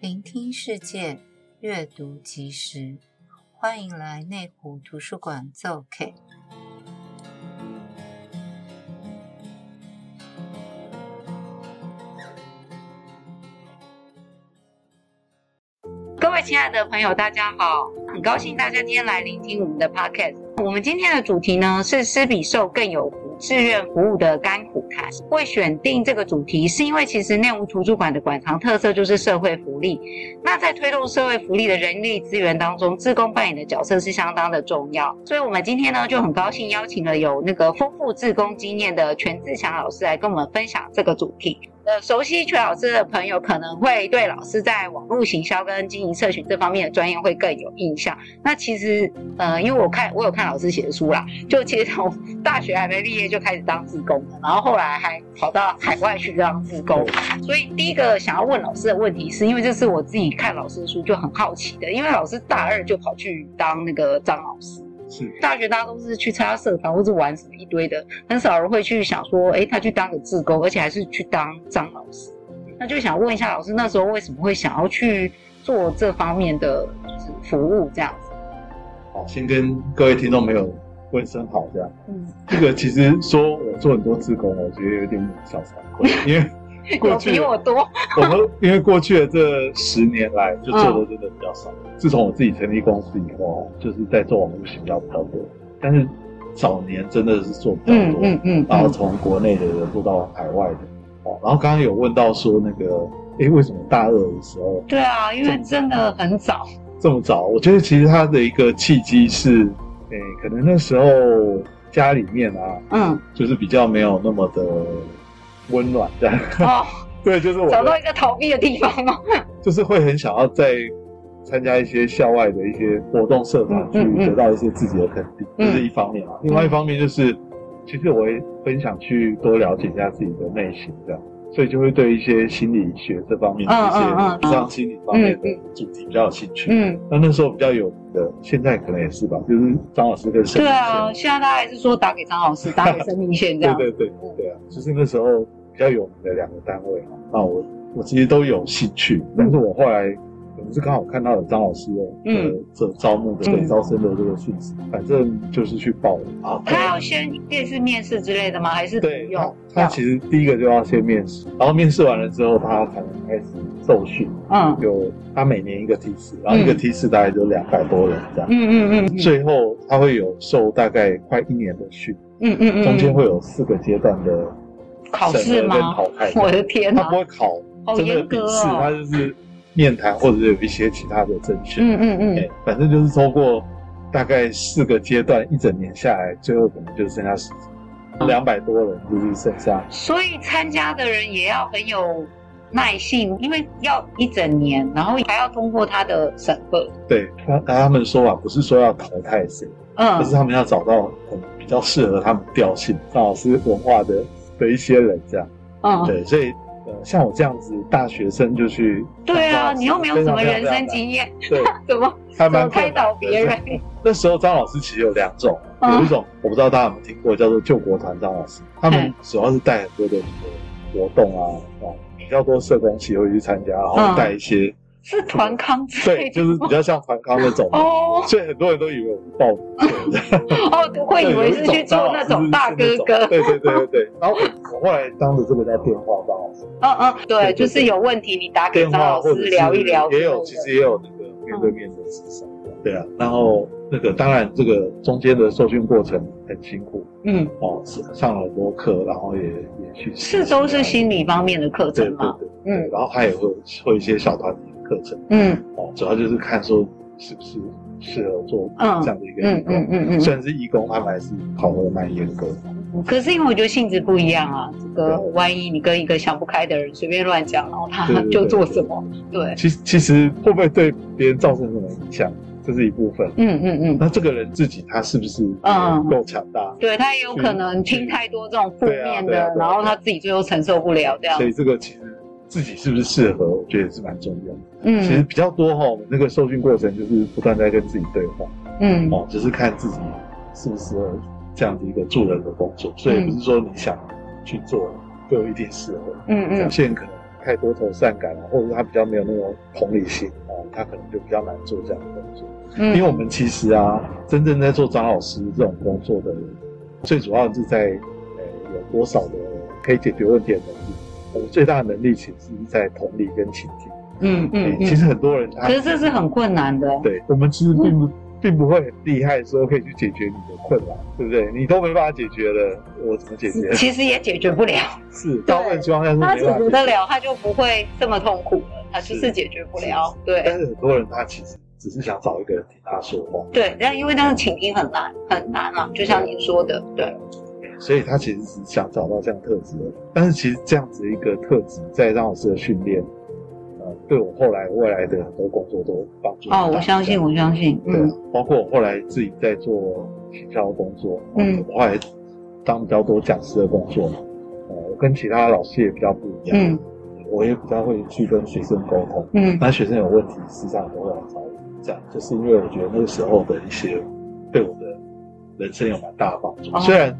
聆听世界，阅读即时，欢迎来内湖图书馆做客。各位亲爱的朋友，大家好，很高兴大家今天来聆听我们的 Podcast。我们今天的主题呢是“施比受更有福”。志愿服务的甘苦谈，会选定这个主题，是因为其实内湖图书馆的馆藏特色就是社会福利。那在推动社会福利的人力资源当中，志工扮演的角色是相当的重要。所以，我们今天呢就很高兴邀请了有那个丰富志工经验的全志强老师来跟我们分享这个主题。呃，熟悉权老师的朋友可能会对老师在网络行销跟经营社群这方面的专业会更有印象。那其实，呃，因为我看我有看老师写的书啦，就其实从 大学还没毕业就开始当志工，然后后来还跑到海外去当志工。所以第一个想要问老师的问题，是因为这是我自己看老师的书就很好奇的，因为老师大二就跑去当那个张老师。是 大学大家都是去参加社团或者玩什么一堆的，很少人会去想说，哎，他去当个志工，而且还是去当张老师。那就想问一下老师，那时候为什么会想要去做这方面的服务这样子？好，先跟各位听众朋友问声好，这样。嗯，这个其实说我做很多志工，我觉得有点小惭愧，因为。过去比我多，我们因为过去的这十年来就做的真的比较少。嗯、自从我自己成立公司以后，就是在做网络行销比较多。但是早年真的是做比较多，嗯嗯，嗯，然后从国内的人做到海外的。哦，然后刚刚有问到说那个，哎，为什么大二的时候？对啊，因为真的很早。这么早，我觉得其实他的一个契机是，哎，可能那时候家里面啊，嗯，就是比较没有那么的。温暖这样哦，对，就是我找到一个逃避的地方吗？就是会很想要再参加一些校外的一些活动社团，去得到一些自己的肯定，这、嗯嗯、是一方面啊。另外一方面就是，嗯、其实我也很想去多了解一下自己的内心，这样，所以就会对一些心理学这方面的一些，像心理方面的主题比较有兴趣。嗯，那那时候比较有名的，现在可能也是吧，就是张老师跟生命线。对啊，现在大家还是说打给张老师，打给生命线这样。对对对对啊，就是那时候。比较有名的两个单位哈，那我我其实都有兴趣，但是我后来可能是刚好看到了张老师的呃这招募的这招生的这个讯息，反正就是去报了啊。他要先面试面试之类的吗？还是对，他他其实第一个就要先面试，然后面试完了之后，他才能开始受训。嗯，有他每年一个梯次，然后一个梯次大概就两百多人这样。嗯嗯嗯。最后他会有受大概快一年的训。嗯嗯嗯。中间会有四个阶段的。考试吗？我的天哪！他不会考真的笔试，他就是面谈或者是有一些其他的甄选。嗯嗯嗯。反正就是通过大概四个阶段，一整年下来，最后可能就剩下两百多人就是剩下。所以参加的人也要很有耐性，因为要一整年，然后还要通过他的审核。对，他他们说啊，不是说要淘汰谁，嗯，就是他们要找到很比较适合他们调性、张老师文化的。的一些人这样，嗯，对，所以呃，像我这样子大学生就去，对啊，你又没有什么人生经验，对，怎么还蛮开导别人？那时候张老师其实有两种，有一种我不知道大家有没有听过，叫做救国团张老师，他们主要是带很多的活动啊，啊，比较多社工系会去参加，然后带一些。是团康，对，就是比较像团康那种。哦，所以很多人都以为我们报名哦，会以为是去做那种大哥哥，对对对对对。然后我后来当的这个叫电话张老师，嗯嗯，对，就是有问题你打给张老师聊一聊，也有其实也有那个面对面的咨商，对啊。然后那个当然这个中间的受训过程很辛苦，嗯，哦，上了很多课，然后也也去是都是心理方面的课程嘛，对对对，嗯，然后他也会会一些小团体。课程，嗯，哦，主要就是看说是不是适合做这样的一个义工，嗯嗯嗯，虽然是义工，他们还是考核蛮严格的。可是因为我觉得性质不一样啊，这个万一你跟一个想不开的人随便乱讲，然后他 就做什么，对。其实其实会不会对别人造成什么影响，这是一部分。嗯嗯嗯。那这个人自己他是不是嗯够强大？对，他也有可能听太多这种负面的，然后他自己最后承受不了这样。所以这个其实。自己是不是适合，我觉得也是蛮重要的。嗯，其实比较多哈，我们那个受训过程就是不断在跟自己对话。嗯，哦，只是看自己适不适合这样子一个助人的工作，所以不是说你想去做就一定适合。嗯嗯，有些人可能太多愁善感啊，或者是他比较没有那种同理心啊，他可能就比较难做这样的工作。嗯，因为我们其实啊，真正在做张老师这种工作的人，最主要是在呃有多少的可以解决问题的能力。我们最大的能力其实是在同理跟倾听。嗯嗯，其实很多人他，可是这是很困难的。对，我们其实并不。嗯并不会很厉害，说可以去解决你的困难，对不对？你都没办法解决了，我怎么解决？其实也解决不了。是，大部分情况下是他解决得了，他就不会这么痛苦了。他就是解决不了。对。但是很多人他其实只是想找一个人听他说话。对，但因为那个倾听很难很难嘛，就像你说的，对。所以他其实是想找到这样特质的，但是其实这样子一个特质，在张老师的训练。对我后来未来的很多工作都有帮助哦，我相信，我相信，对，包括我后来自己在做行销工作，嗯，我后来当比较多讲师的工作嘛，呃，我跟其他老师也比较不一样，嗯，我也比较会去跟学生沟通，嗯，那学生有问题，实际上都会来找我，这样，就是因为我觉得那个时候的一些对我的人生有蛮大的帮助，虽然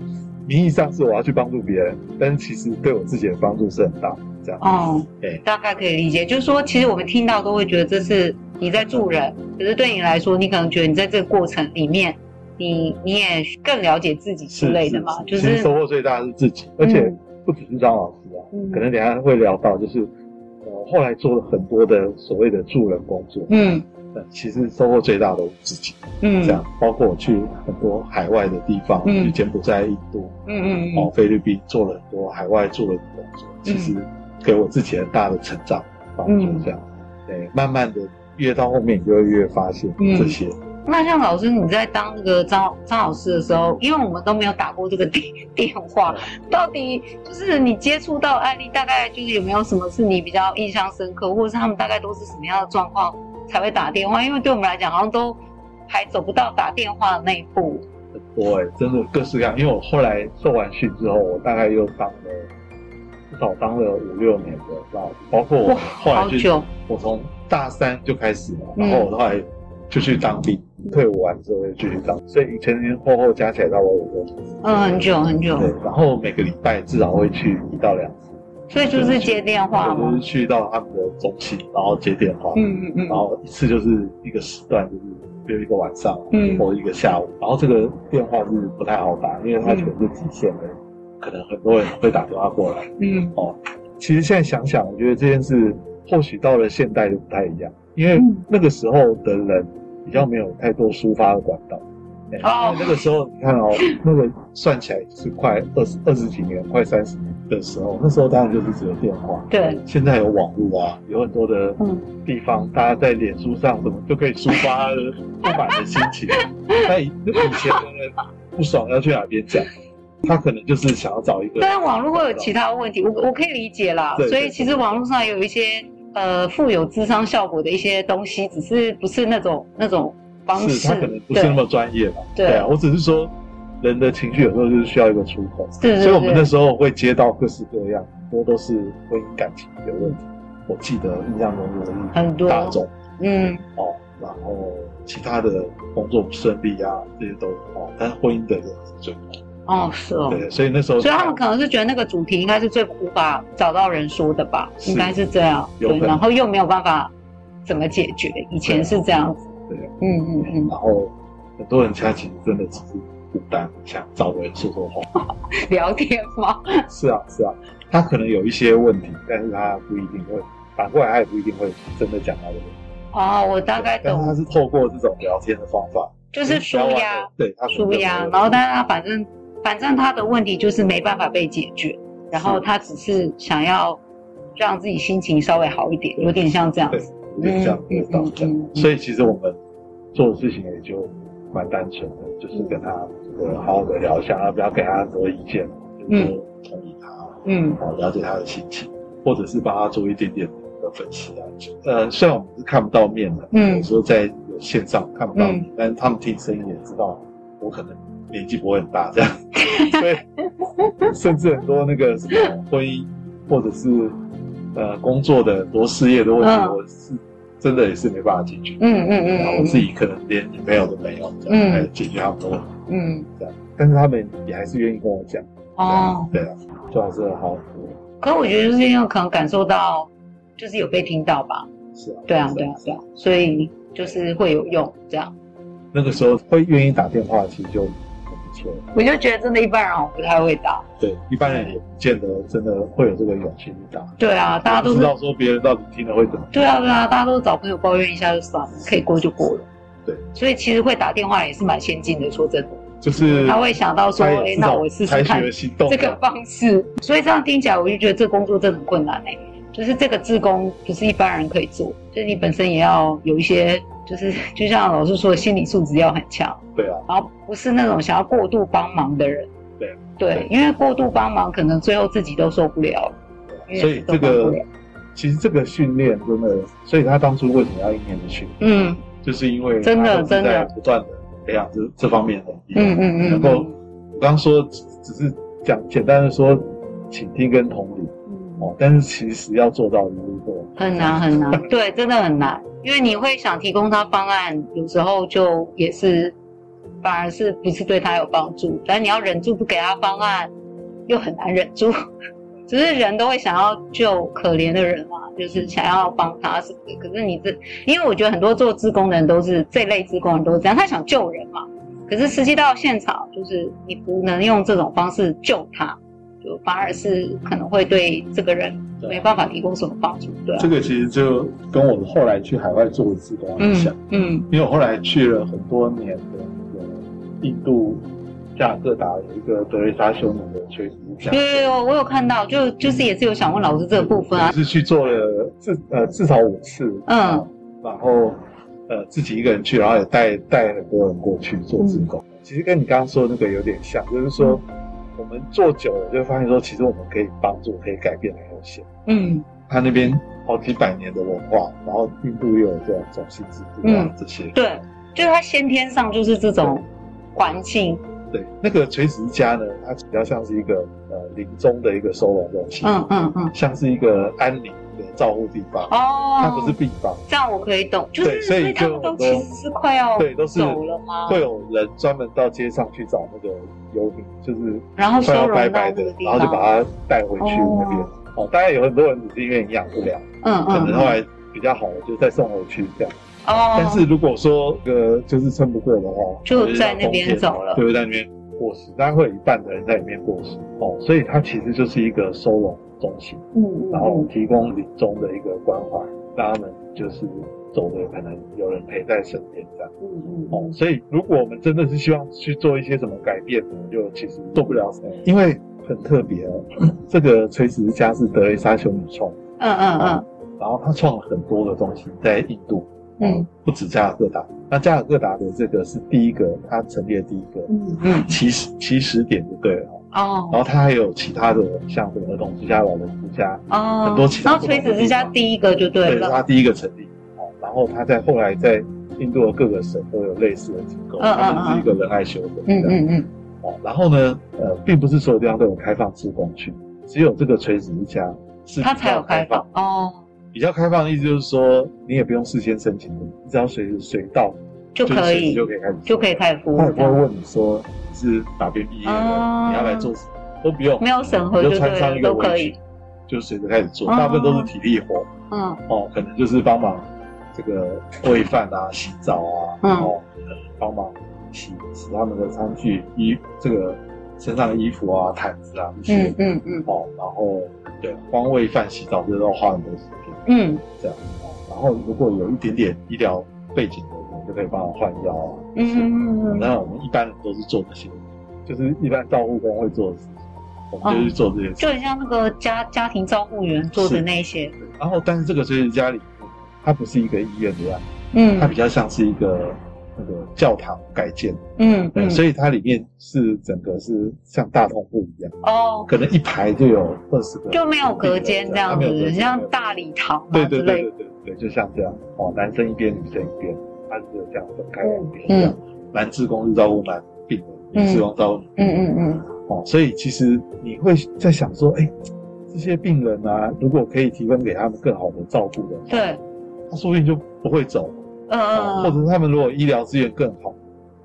名义上是我要去帮助别人，但是其实对我自己的帮助是很大这样。哦，对，大概可以理解，就是说，其实我们听到都会觉得这是你在助人，可是对你来说，你可能觉得你在这个过程里面，你你也更了解自己之类的嘛，就是收获最大的是自己，而且不只是张老师啊，可能等下会聊到，就是呃后来做了很多的所谓的助人工作，嗯，其实收获最大的我自己，嗯，这样，包括我去很多海外的地方，去柬埔寨、印度，嗯嗯，然后菲律宾做了很多海外助人的工作，其实。给我自己很大的成长帮助，这样，嗯、对，慢慢的越到后面，你就会越发现这些。嗯、那像老师你在当那个张张老师的时候，因为我们都没有打过这个电 电话，到底就是你接触到案例，大概就是有没有什么是你比较印象深刻，或者是他们大概都是什么样的状况才会打电话？因为对我们来讲，好像都还走不到打电话的那一步。很多哎，真的各式各样。因为我后来受完训之后，我大概又当了。至少当了五六年的，包包括我后来就我从大三就开始了，然后我后来就去当兵，退伍完之后又继续当，所以前前后后加起来到我五六年。嗯，很久很久。对，然后每个礼拜至少会去一到两次。所以就是接电话吗？就是去到他们的中心，然后接电话。嗯嗯嗯。然后一次就是一个时段，就是比如一个晚上，嗯，或一个下午。然后这个电话是不太好打，因为它全是极限的。可能很多人会打电话过来，嗯，哦，其实现在想想，我觉得这件事或许到了现代就不太一样，因为那个时候的人比较没有太多抒发的管道，哦，那个时候你看哦，那个算起来是快二十二十几年，快三十年的时候，那时候当然就是只有电话，对，现在有网络啊，有很多的地方，大家在脸书上什么就可以抒发不满的心情，那以以前的人不爽要去哪边讲？他可能就是想要找一个，但是网络会有其他问题，我我可以理解啦。对所以其实网络上有一些呃富有智商效果的一些东西，只是不是那种那种方式，他可能不是那么专业吧。对，对啊，我只是说人的情绪有时候就是需要一个出口。对，对，对，所以我们那时候会接到各式各样，很多都是婚姻感情的问题。我记得印象中有很多大众，嗯，哦，然后其他的工作不顺利啊，这些都哦，但是婚姻的人是最多。哦，是哦，对，所以那时候，所以他们可能是觉得那个主题应该是最无法找到人说的吧，应该是这样，对，然后又没有办法怎么解决，以前是这样子，对，嗯嗯嗯，然后很多人他其实真的只是孤单，想找个人说说话，聊天吗？是啊是啊，他可能有一些问题，但是他不一定会，反过来他也不一定会真的讲他的问题。哦，我大概懂，他是透过这种聊天的方法，就是舒压，对，他舒压，然后但是他反正。反正他的问题就是没办法被解决，然后他只是想要让自己心情稍微好一点，有点像这样子，有点像这样这样。所以其实我们做的事情也就蛮单纯的，就是跟他这个好好的聊一下，而不要给他很多意见，就是同意他，嗯，好了解他的心情，或者是帮他做一点点的分析啊。呃，虽然我们是看不到面的，嗯，有时候在线上看不到你，但是他们听声音也知道我可能。年纪不会很大，这样，所以甚至很多那个什么婚姻，或者是呃工作的很多事业的问题，我是真的也是没办法解决。嗯嗯嗯，然后我自己可能连女朋友都没有，这样来解决他们的问题。嗯，这样，但是他们也还是愿意跟我讲。哦，对啊，就还是好。可是我觉得就是因为可能感受到就是有被听到吧？是啊，对啊，对啊，对啊，所以就是会有用这样。那个时候会愿意打电话，其实就我就觉得真的，一般人好像不太会打。对，一般人也不见得真的会有这个勇气去打。对啊，大家都知道说别人到底听了会怎么。对啊，对啊，大家都找朋友抱怨一下就算了，可以过就过了。对，所以其实会打电话也是蛮先进的，说真的。就是他会想到说，哎，那我试试看这个方式。所以这样听起来，我就觉得这工作真的很困难哎。就是这个自工不是一般人可以做，就是你本身也要有一些，就是就像老师说的，心理素质要很强。对啊。然后不是那种想要过度帮忙的人。对。对，因为过度帮忙，可能最后自己都受不了。所以这个其实这个训练真的，所以他当初为什么要一年的训练？嗯，就是因为真的真的不断的培养这这方面的能力。嗯嗯嗯。能够我刚刚说只是讲简单的说，倾听跟同理。哦，但是其实要做到的是很难很难，对，真的很难，因为你会想提供他方案，有时候就也是反而是不是对他有帮助，但你要忍住不给他方案，又很难忍住。只是人都会想要救可怜的人嘛，就是想要帮他什么的。可是你这，因为我觉得很多做自工的人都是这类自工人都是这样，他想救人嘛，可是实际到现场，就是你不能用这种方式救他。就反而是可能会对这个人没办法提供什么帮助，对。这个其实就跟我后来去海外做的志工很像，嗯，因为我后来去了很多年的那个印度加尔各答有一个德瑞莎修女的垂直家。对对对，我有看到，就就是也是有想问老师这个部分啊。是去做了至呃至少五次，嗯，然后呃自己一个人去，然后也带带很多人过去做自工。其实跟你刚刚说的那个有点像，就是说。我们做久了，就会发现说，其实我们可以帮助、可以改变很有限。嗯，他那边好几百年的文化，然后印度又有这种种姓制度啊，这些。对，就是他先天上就是这种环境。对，那个垂直家呢，它比较像是一个呃临终的一个收容中心。嗯嗯嗯，像是一个安宁的照护地方。哦，它不是病房。这样我可以懂，就是所以他们都其实是快要对都是走了吗？会有人专门到街上去找那个。游民就是，然后收容白白的，然后就把它带回去那边。哦，当然有很多人只是因为营养不良，嗯嗯，可能后来比较好的就再送回去这样。哦，但是如果说呃就是撑不过的话，就在那边走了，就在那边过世，大概会有一半的人在里面过世。哦，所以它其实就是一个收容中心，嗯，然后提供临终的一个关怀，让他们就是。走的可能有人陪在身边这样，嗯嗯哦，所以如果我们真的是希望去做一些什么改变，我们就其实做不了什么，因为很特别哦。这个垂直家是德雷莎修女创，嗯嗯嗯，然后他创了很多的东西在印度，嗯，不止加尔各答，那加尔各答的这个是第一个，他成立的第一个，嗯嗯，起始起始点就对了哦，然后他还有其他的像什么儿童之家、老人之家，哦，很多其他，然后垂直之家第一个就对了，对，他第一个成立。然后他在后来在印度的各个省都有类似的机构，他们是一个仁爱修会。嗯嗯嗯。哦，然后呢，呃，并不是所有地方都有开放志工去，只有这个垂直之家是它才有开放哦。比较开放的意思就是说，你也不用事先申请，你只要随时随到就可以就可以开始就可以开始服务。他也不会问你说你是哪边毕业的，你要来做什么，都不用，没有审核就穿上一个围裙，就随着开始做，大部分都是体力活。嗯。哦，可能就是帮忙。这个喂饭啊，洗澡啊，然后帮忙洗洗他们的餐具、衣这个身上的衣服啊、毯子啊这些，嗯嗯哦，然后对，光喂饭、洗澡这都花很多时间，嗯，这样，然后如果有一点点医疗背景的，人就可以帮我换药啊，嗯那我们一般人都是做这些，就是一般照护工会做的事情，我们就去做这些，就很像那个家家庭照护员做的那些，然后但是这个就是家里。它不是一个医院的样子，嗯，它比较像是一个那个教堂改建，嗯对，所以它里面是整个是像大通铺一样，哦，可能一排就有二十个，就没有隔间这样子，像大礼堂，对对对对对对，就像这样，哦，男生一边，女生一边，它是这样分开两边，嗯，男志工是照顾男病人，女志工照顾女病人，嗯嗯嗯，哦，所以其实你会在想说，哎，这些病人啊，如果可以提供给他们更好的照顾的，对。他说不定就不会走，嗯嗯，或者是他们如果医疗资源更好，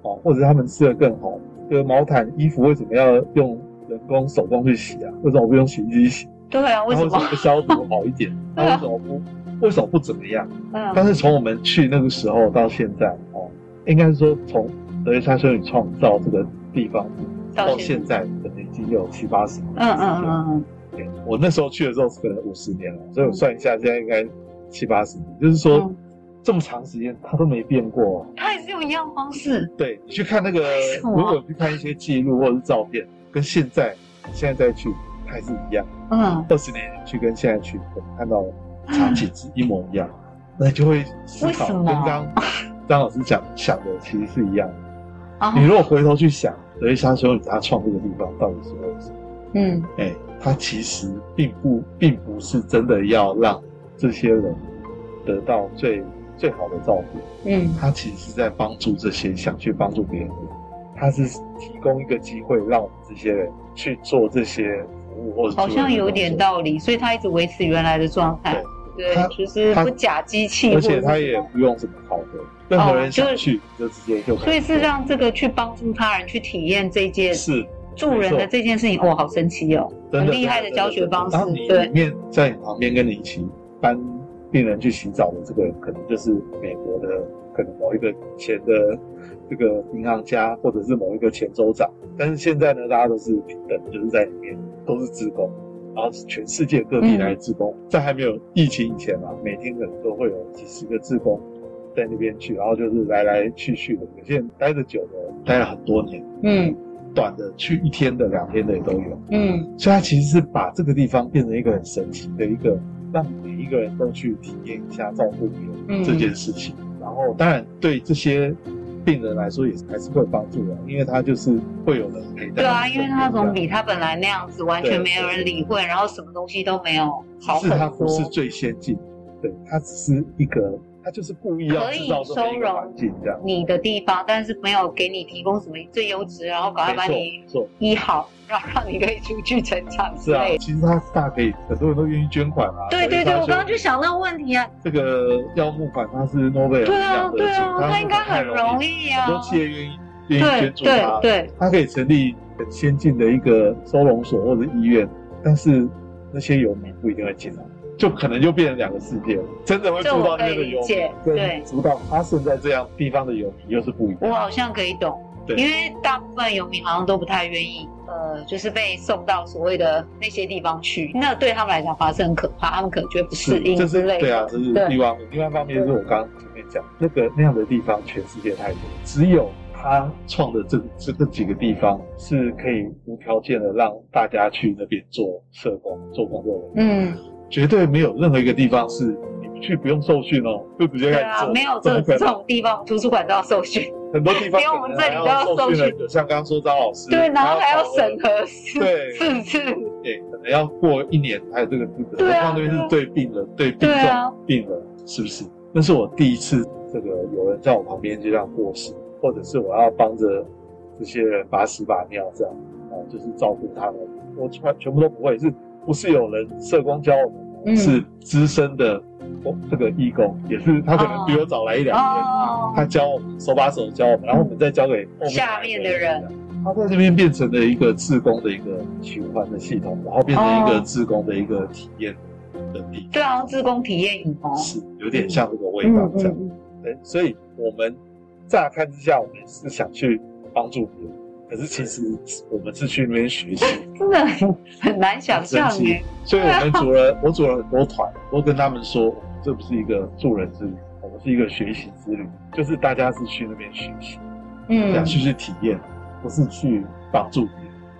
哦，或者他们吃的更好，这个毛毯衣服为什么要用人工手工去洗啊？为什么不用洗衣机洗？对啊，为什么？不消毒好一点？那为什么不？为什么不怎么样？嗯。但是从我们去那个时候到现在，哦，应该是说从德蕾莎修女创造这个地方到现在，可能已经有七八十年。嗯嗯嗯嗯。对，我那时候去的时候是可能五十年了，所以我算一下，现在应该七八十年。就是说，这么长时间他都没变过。他也是用一样方式。对，你去看那个，如果去看一些记录或者是照片，跟现在现在再去还是一样。嗯。二十年前去跟现在去，我看到场景是一模一样，那就会思考，跟刚刚张老师讲想的其实是一样的。你如果回头去想，德蕾莎修女她创这个地方到底是为什么？嗯，哎，他其实并不，并不是真的要让这些人得到最最好的照顾。嗯，他其实是在帮助这些想去帮助别人的人，他是提供一个机会，让我们这些人去做这些服务，或者好像有点道理，所以他一直维持原来的状态。对，对，就是不假机器，而且他也不用什么考核，任何人想去就直接就。所以是让这个去帮助他人去体验这件是。助人的这件事情，哇，好神奇哦，很厉害的教学方式。对，里面在你旁边跟你一起帮病人去洗澡的这个，可能就是美国的，可能某一个前的这个银行家，或者是某一个前州长。但是现在呢，大家都是平等，就是在里面都是职工，然后是全世界各地来的志工。在还没有疫情以前啊，每天可能都会有几十个职工在那边去，然后就是来来去去的。有些人待得久的，待了很多年。嗯。短的去一天的、两天的也都有，嗯，所以他其实是把这个地方变成一个很神奇的一个，让每一个人都去体验一下照顾别人这件事情。嗯、然后，当然对这些病人来说也是还是会帮助的，因为他就是会有人陪。对啊，因为他总比他本来那样子完全没有人理会，然后什么东西都没有好很多。是他不是最先进，对，他只是一个。他就是故意要制造这么环境，这样你的地方，但是没有给你提供什么最优质，然后赶快把你医好，然后让你可以出去成长。是啊，其实他大可以，很多人都愿意捐款啊。对对对，我刚刚就想到问题啊。这个要募款，他是诺贝尔对啊对啊，他应该很容易啊。很多企业愿意愿意捐助他，对，他可以成立很先进的一个收容所或者医院，但是那些游民不一定会进来。就可能就变成两个世界了，真的会住到那边的游民，对，住到他现在这样地方的游民又是不一样。我好像可以懂，对，因为大部分游民好像都不太愿意，呃，就是被送到所谓的那些地方去，那对他们来讲反而是很可怕，他们可能觉得不适应之类的。对啊，这是另外另外一方面，就是我刚刚前面讲那个那样的地方，全世界太多，只有他创的这这这几个地方是可以无条件的让大家去那边做社工、做工作的。嗯。绝对没有任何一个地方是去不用受训哦，就直接开始做。对啊，没有这这种地方，图书馆都要受训。很多地方，连我们这里都要受训。像刚刚说张老师，对，然后还要审核四对四次，对，可能要过一年才有这个资格。对啊，那边是对病人，对病重病人，是不是？那是我第一次，这个有人在我旁边就这样过世，或者是我要帮着这些人把屎把尿这样，啊，就是照顾他们，我全全部都不会，是不是有人社工教我们？是资深的，这个义工也是，他可能比我早来一两年，他教我们手把手教我们，然后我们再教给下面的人。他在这边变成了一个自工的一个循环的系统，然后变成一个自工的一个体验的地方。对啊，自工体验营哦，是有点像这个味道这样。对，所以我们乍看之下，我们是想去帮助别人。可是其实我们是去那边学习，真的很很难想象耶。所以我们组了，我组了很多团，我跟他们说，这不是一个助人之旅，我们是一个学习之旅，就是大家是去那边学习，嗯，想去去体验，不是去帮助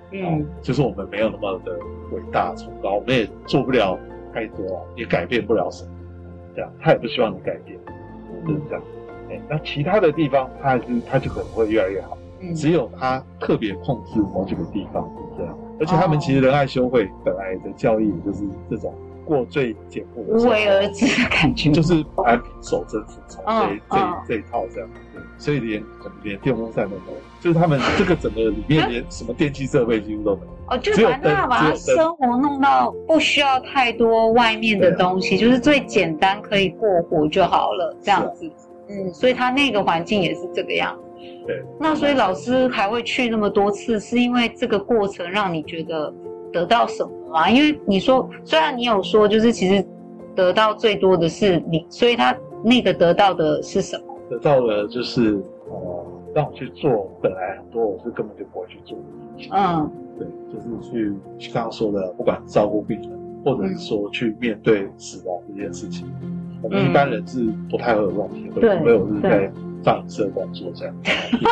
别人，嗯，就是我们没有那么的伟大崇高，我们也做不了太多，也改变不了什么，这样他也不希望你改变，就是这样。哎，那其他的地方，他还是他就可能会越来越好。只有他特别控制某几个地方是这样，而且他们其实仁爱修会本来的教义就是这种过最简朴的、无为而治的感觉，就是安贫守贞服从这这这一套这样。对，所以连可能连电风扇都没有，就是他们这个整个里面连什么电器设备几乎都没有。哦，就把那把生活弄到不需要太多外面的东西，就是最简单可以过活就好了，这样子。嗯，所以他那个环境也是这个样子。对，那所以老师还会去那么多次，是因为这个过程让你觉得得到什么吗？因为你说，虽然你有说，就是其实得到最多的是你，所以他那个得到的是什么？得到的就是呃，让我去做本来很多我是根本就不会去做的事情。嗯，对，就是去刚刚说的，不管照顾病人，或者是说去面对死亡这件事情，嗯、我们一般人是不太会有这种体会，除非我是在放映社工作这样，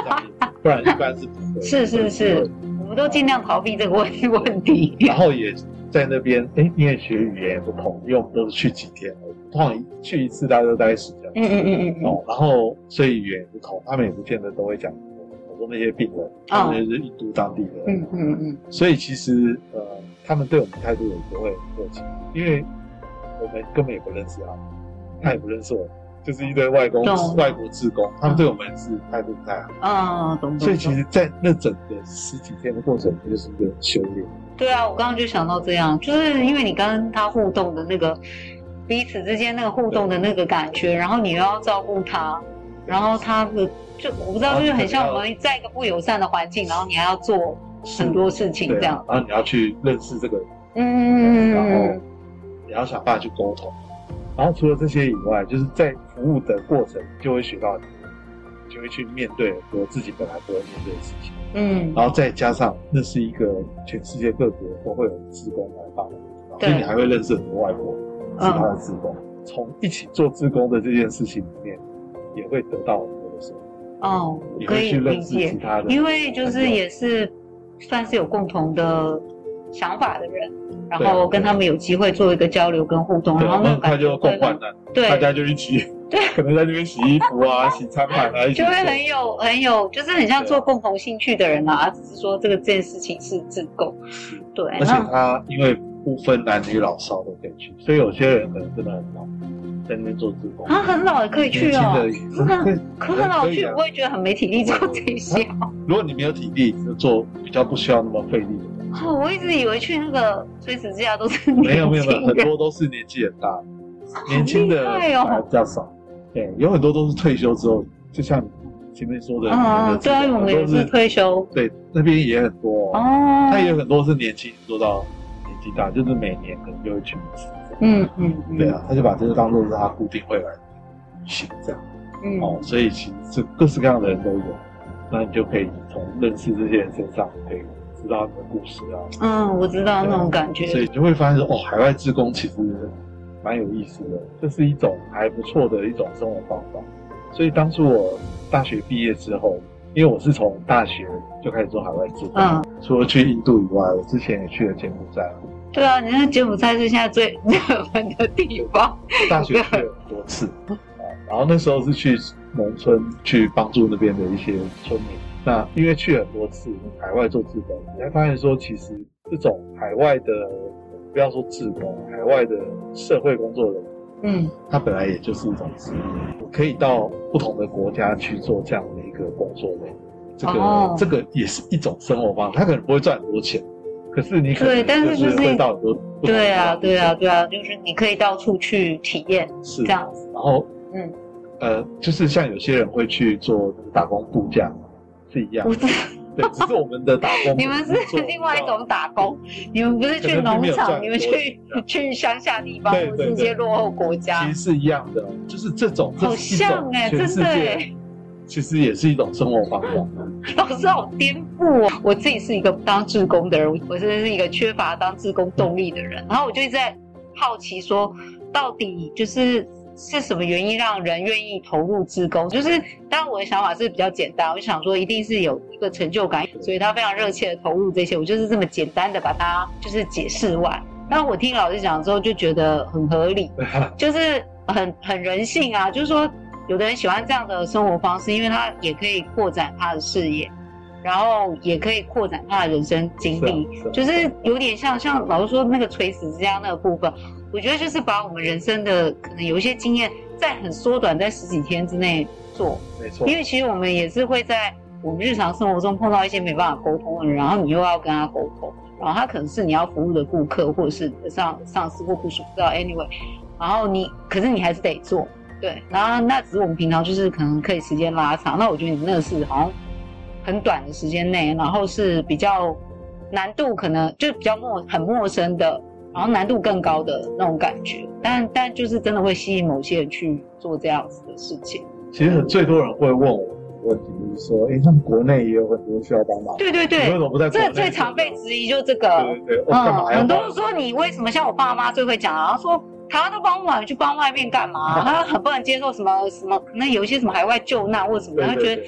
不然一般是不会。是是是。我们都尽量逃避这个问 问题，然后也在那边，哎，因为学语言也不同，因为我们都是去几天，通常去一次大家都待十天，嗯嗯嗯嗯，哦，然后所以语言也不同，他们也不见得都会讲。我说那些病人，他们就是印度当地的，嗯嗯嗯，所以其实呃，他们对我们态度也不会很热情，因为我们根本也不认识他们，他也不认识我们。就是一堆外公、外国志工，他们对我们是态度不太好。啊，懂。所以其实，在那整个十几天的过程，就是一个修炼。对啊，我刚刚就想到这样，就是因为你跟他互动的那个彼此之间那个互动的那个感觉，然后你又要照顾他，然后他的就我不知道，就是很像我们在一个不友善的环境，然后你还要做很多事情这样，然后你要去认识这个人，嗯，然后你要想办法去沟通。然后除了这些以外，就是在服务的过程就会学到，就会去面对很多自己本来不会面对的事情。嗯，然后再加上那是一个全世界各国都会有志工来帮忙，所以你还会认识很多外国其他的志工。从一起做志工的这件事情里面，也会得到很多的收获。哦，可以理解。因为就是也是算是有共同的想法的人。然后跟他们有机会做一个交流跟互动，然后那他就共患难，对，大家就一起，对，可能在那边洗衣服啊、洗餐盘啊，就会很有很有，就是很像做共同兴趣的人啊，只是说这个这件事情是自贡，对，而且他因为不分男女老少都可以去，所以有些人可能真的很老，在那边做自工，他很老也可以去哦，可很老去，我会觉得很没体力做这些。如果你没有体力，就做比较不需要那么费力的。哦，我一直以为去那个垂死之家都是 没有没有没有，很多都是年纪很大，年轻的还比较少。对，有很多都是退休之后，就像前面说的，啊，对啊，我们也是退休。对，那边也很多哦，他也有很多是年轻做到年纪大，就是每年可能就会去一次。嗯嗯，对啊，他就把这个当做是他固定会来旅行这样。嗯哦，所以其实这各式各样的人都有，那你就可以从认识这些人身上可以。知道你的故事啊，嗯，我知道那种感觉，所以你就会发现说，哦，海外志工其实蛮有意思的，这是一种还不错的一种生活方法。所以当初我大学毕业之后，因为我是从大学就开始做海外志工，嗯，除了去印度以外，我之前也去了柬埔寨。对啊，你看柬埔寨是现在最 热门的地方。大学去了很多次，然后那时候是去农村去帮助那边的一些村民。那因为去很多次海外做志工，你会发现说，其实这种海外的，不要说志工，海外的社会工作人，嗯，他本来也就是一种职业，可以到不同的国家去做这样的一个工作的，这个、哦、这个也是一种生活方式。他可能不会赚很多钱，可是你可能就是会到很多对啊对啊对啊，就是你可以到处去体验，是这样子。然后嗯呃，就是像有些人会去做打工度假。是一样，不是，对，只是我们的打工。你们是另外一种打工，你们不是去农场，你们去去乡下地方，或是一些落后国家。其实是一样的，就是这种，好像哎，真的，其实也是一种生活方式。老师好颠覆哦！我自己是一个当志工的人，我真的是一个缺乏当志工动力的人，然后我就一直在好奇说，到底就是。是什么原因让人愿意投入志工？就是当然我的想法是比较简单，我就想说一定是有一个成就感，所以他非常热切的投入这些。我就是这么简单的把它就是解释完。那我听老师讲之后就觉得很合理，就是很很人性啊。就是说，有的人喜欢这样的生活方式，因为他也可以扩展他的视野，然后也可以扩展他的人生经历，就是有点像像老师说那个垂死之家那个部分。我觉得就是把我们人生的可能有一些经验，在很缩短，在十几天之内做，没错。因为其实我们也是会在我们日常生活中碰到一些没办法沟通的人，然后你又要跟他沟通，然后他可能是你要服务的顾客，或者是上上司或部署，不知道 anyway，然后你可是你还是得做，对。然后那只是我们平常就是可能可以时间拉长，那我觉得你那个是好像很短的时间内，然后是比较难度可能就比较陌很陌生的，然后难度更高的那种感觉，但但就是真的会吸引某些人去做这样子的事情。其实最多人会问我的问题就是说，哎，他们国内也有很多需要帮忙。对对对，为什么不在国内？这最常被质疑就是这个。对对对，我干嘛要？很多人说你为什么像我爸妈最会讲啊？说台湾都帮不完，你去帮外面干嘛？他很不能接受什么什么，可能有一些什么海外救难或者什么，他觉得。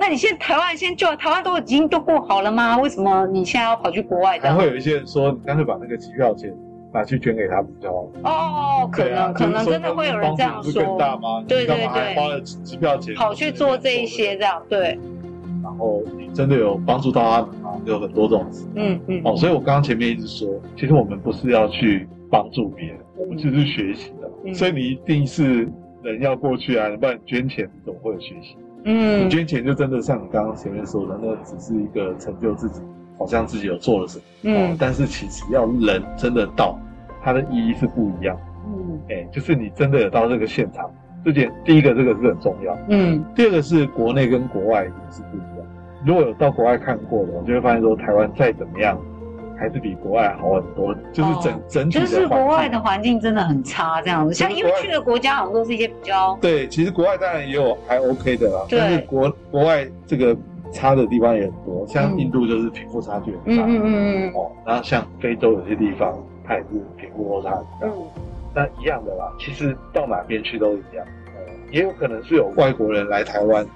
那你现在台湾先救台湾都已经都过好了吗？为什么你现在要跑去国外的？还会有一些人说，你干脆把那个机票钱拿去捐给他比较好。哦，可能、啊、可能真的会有人这样说。更大吗？对对对，花了机票钱跑去做这一些这样对。然后你真的有帮助到他们吗？有很多种嗯嗯。哦，所以我刚刚前面一直说，其实我们不是要去帮助别人，我们只是学习的、嗯。所以你一定是人要过去啊，不然你捐钱你总会有学习。嗯，你捐钱就真的像你刚刚前面说的，那只是一个成就自己，好像自己有做了什么。嗯，但是其实要人真的到，它的意义是不一样。嗯，哎、欸，就是你真的有到这个现场，这件第一个这个是很重要。嗯，第二个是国内跟国外也是不一样。如果有到国外看过的，我就会发现说台湾再怎么样。还是比国外好很多，就是整、哦、整体的就是国外的环境真的很差，这样子。像因为去的国家好像都是一些比较对，其实国外当然也有还 OK 的啦，但是国国外这个差的地方也很多，像印度就是贫富差距很大，嗯嗯嗯嗯哦，然后像非洲有些地方它也是贫富落差很大，嗯，那一样的啦，其实到哪边去都一样，呃，也有可能是有外国人来台湾。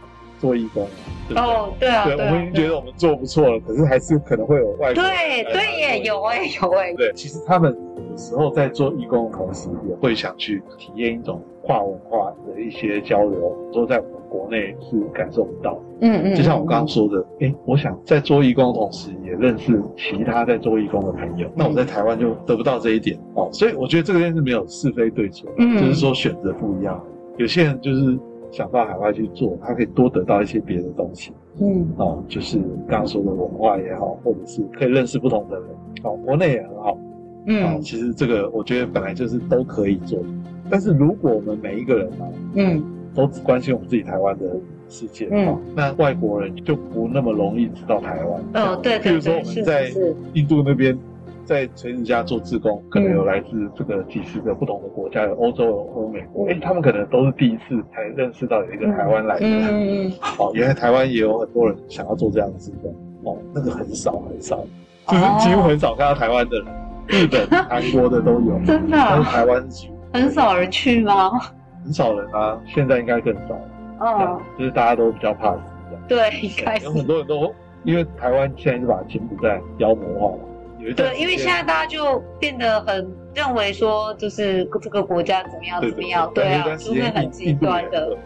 做义工，对对哦，对啊，对，我们已经觉得我们做不错了，可是还是可能会有外国人。对对耶，有哎有哎。对，其实他们有时候在做义工的同时，也会想去体验一种跨文化的一些交流，都在我们国内是感受不到。嗯嗯。就像我刚刚说的，哎、嗯，我想在做义工的同时，也认识其他在做义工的朋友。嗯、那我在台湾就得不到这一点哦，所以我觉得这个件事没有是非对错，嗯，就是说选择不一样。有些人就是。想到海外去做，他可以多得到一些别的东西。嗯，哦，就是刚刚说的文化也好，或者是可以认识不同的人。哦，国内也很好。嗯，哦，其实这个我觉得本来就是都可以做。但是如果我们每一个人啊，嗯，都只关心我们自己台湾的世界，嗯，哦，那外国人就不那么容易知道台湾。嗯，哦，对对对，譬如说我们在印度那边。在垂直家做志工，可能有来自这个几十个不同的国家，有欧洲、有欧美国，哎、嗯，他们可能都是第一次才认识到有一个台湾来的。嗯嗯，嗯哦，原来台湾也有很多人想要做这样的志工。哦，那个很少很少，就是几乎很少看到台湾的人，哦、日本、韩国的都有，真的。但是台湾很少人去吗？很少人啊，现在应该更少。哦，就是大家都比较怕死。对，应该是。有很多人都因为台湾现在是把柬埔寨妖魔化了。对，因为现在大家就变得很认为说，就是这个国家怎么样怎么样，对，啊，就会很极端的。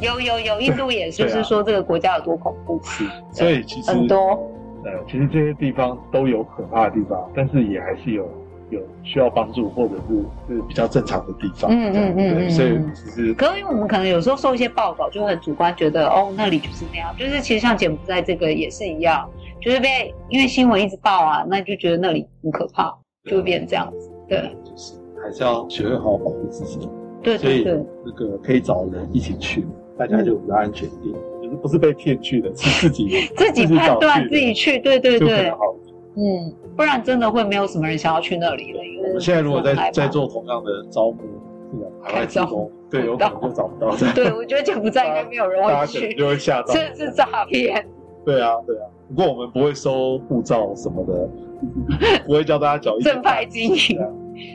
有有有，印度也是，就是说这个国家有多恐怖。是，所以其实很多。呃，其实这些地方都有可怕的地方，但是也还是有有需要帮助或者是是比较正常的地方。嗯嗯嗯嗯。所以其实，可是因为我们可能有时候受一些报道，就会很主观觉得哦，那里就是那样，就是其实像柬埔寨这个也是一样。就是被因为新闻一直报啊，那就觉得那里很可怕，就会变成这样子。对，就是还是要学会好好保护自己。对对对，那个可以找人一起去，大家就比较安全一点。就是不是被骗去的，是自己 自己判断自己去。对对对，好。嗯，不然真的会没有什么人想要去那里了。因为我们现在如果在在做同样的招募，是的，海外招工，对，有可能就找不到。对，我觉得柬埔寨应该没有人会去，就会吓到，这是诈骗。对啊，对啊。不过我们不会收护照什么的，不会教大家缴一正派经营，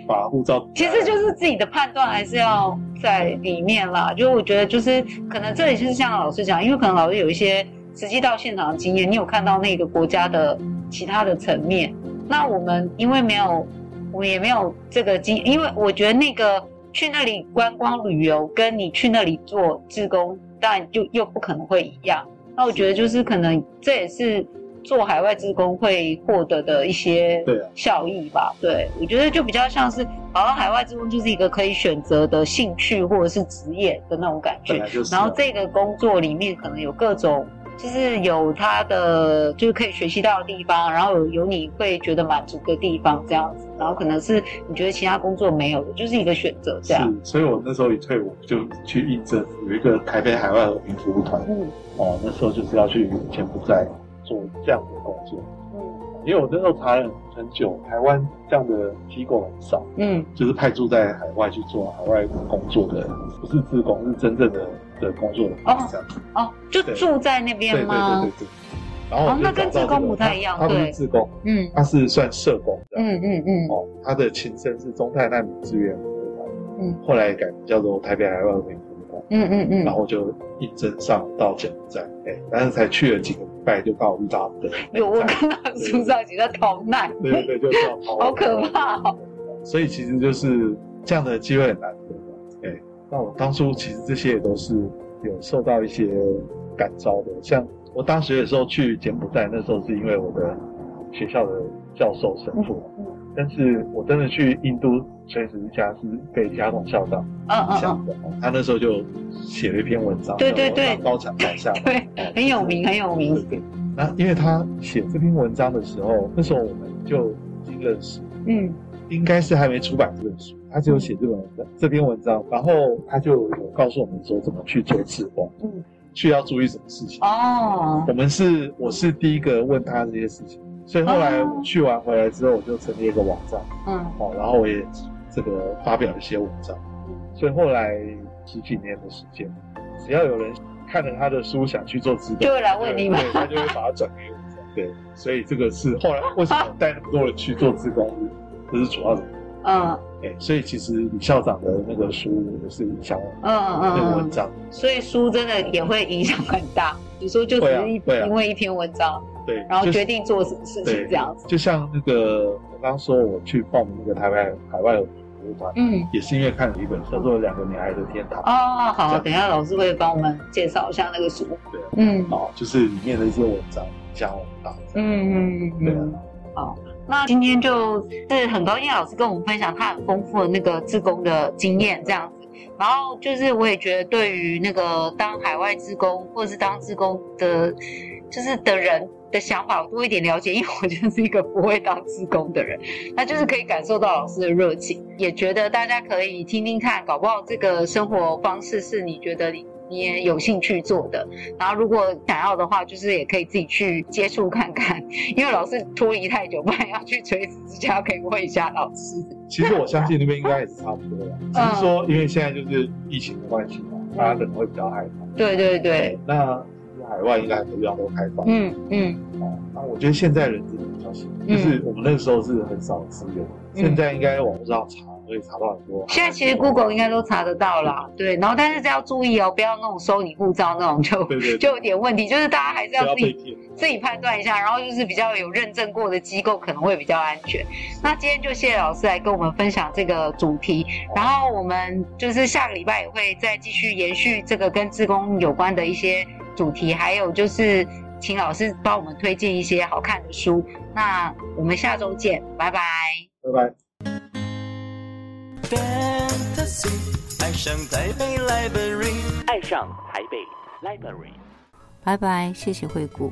把护照。其实就是自己的判断还是要在里面啦。就我觉得就是可能这里就是像老师讲，因为可能老师有一些实际到现场的经验，你有看到那个国家的其他的层面。那我们因为没有，我们也没有这个经，因为我觉得那个去那里观光旅游，跟你去那里做志工，当然就又不可能会一样。那我觉得就是可能这也是做海外职工会获得的一些效益吧。对，对，我觉得就比较像是，好像海外职工就是一个可以选择的兴趣或者是职业的那种感觉。然后这个工作里面可能有各种，就是有它的就是可以学习到的地方，然后有有你会觉得满足的地方这样子。然后可能是你觉得其他工作没有的，就是一个选择这样。是，所以我那时候一退伍就去应征，有一个台北海外和平服务团。嗯。哦，那时候就是要去柬埔寨做这样的工作，嗯，因为我那时候查了很久，台湾这样的机构很少，嗯，就是派驻在海外去做海外工作的，不是自工，是真正的的工作的这样子。哦，就住在那边吗？对对对对对。然后、这个、哦，那跟自工不太一样，他不是志工，嗯，他是算社工的，嗯嗯嗯。哦，他的前身是中泰难民志愿嗯，后来改叫做台北海外和平服务团，嗯嗯嗯。然后就应征上到柬埔寨，哎，但是才去了几个礼拜就刚好遇到的。有我看到书上写的逃难，对对对，就是 逃好可怕哦。所以其实就是这样的机会很难得，哎，那我当初其实这些也都是有受到一些感召的，像。我当时的时候去柬埔寨，那时候是因为我的学校的教授神父，嗯嗯、但是我真的去印度垂直家是被加统校长影响的，嗯嗯、他那时候就写了一篇文章，对对对，高墙倒下，对，很有名很有名。那因为他写这篇文章的时候，那时候我们就已经认识，嗯，应该是还没出版这本书，他就写这本文章，嗯、这篇文章，然后他就有告诉我们说怎么去做志工，嗯。需要注意什么事情？哦，我们是我是第一个问他这些事情，所以后来我去完回来之后，我就成立一个网站，嗯，好，然后我也这个发表一些文章，所以后来十几年的时间，只要有人看了他的书想去做指导，就会来问你嘛，对，他就会把它转给我，对，所以这个是后来为什么带那么多人去做志工，这是主要的。嗯，哎，所以其实李校长的那个书也是影响嗯嗯那个文章，所以书真的也会影响很大。有时候就只是一因为一篇文章，对，然后决定做什么事情这样子。就像那个我刚刚说我去报名那个台湾海外服务团，嗯，也是因为看了一本叫做《两个女孩的天堂》。哦，好，等一下老师会帮我们介绍一下那个书。对，嗯，好，就是里面的一些文章影响很大。嗯嗯嗯，对啊，好。那今天就是很高兴老师跟我们分享他很丰富的那个自工的经验这样子，然后就是我也觉得对于那个当海外自工或者是当自工的，就是的人的想法我多一点了解，因为我就是一个不会当志工的人，那就是可以感受到老师的热情，也觉得大家可以听听看，搞不好这个生活方式是你觉得你。你也有兴趣做的，然后如果想要的话，就是也可以自己去接触看看。因为老师脱离太久，不然要去垂直之家，可以问一下老师。其实我相信那边应该也是差不多的，只是说因为现在就是疫情的关系嘛，大家可能会比较害怕。对对对。那海外应该很多地方都开放。嗯嗯。哦，那我觉得现在人真的比较幸运，就是我们那个时候是很少资源，现在应该网络上查。可以查到很多。现在其实 Google 应该都查得到啦，对。然后，但是这要注意哦，不要那种收你护照那种，就就有点问题。就是大家还是要自己自己判断一下，然后就是比较有认证过的机构可能会比较安全。那今天就谢谢老师来跟我们分享这个主题，然后我们就是下个礼拜也会再继续延续这个跟自工有关的一些主题，还有就是请老师帮我们推荐一些好看的书。那我们下周见，拜拜，拜拜。Fantasy，爱上台北 Library，爱上台北 Library，拜拜，谢谢惠顾。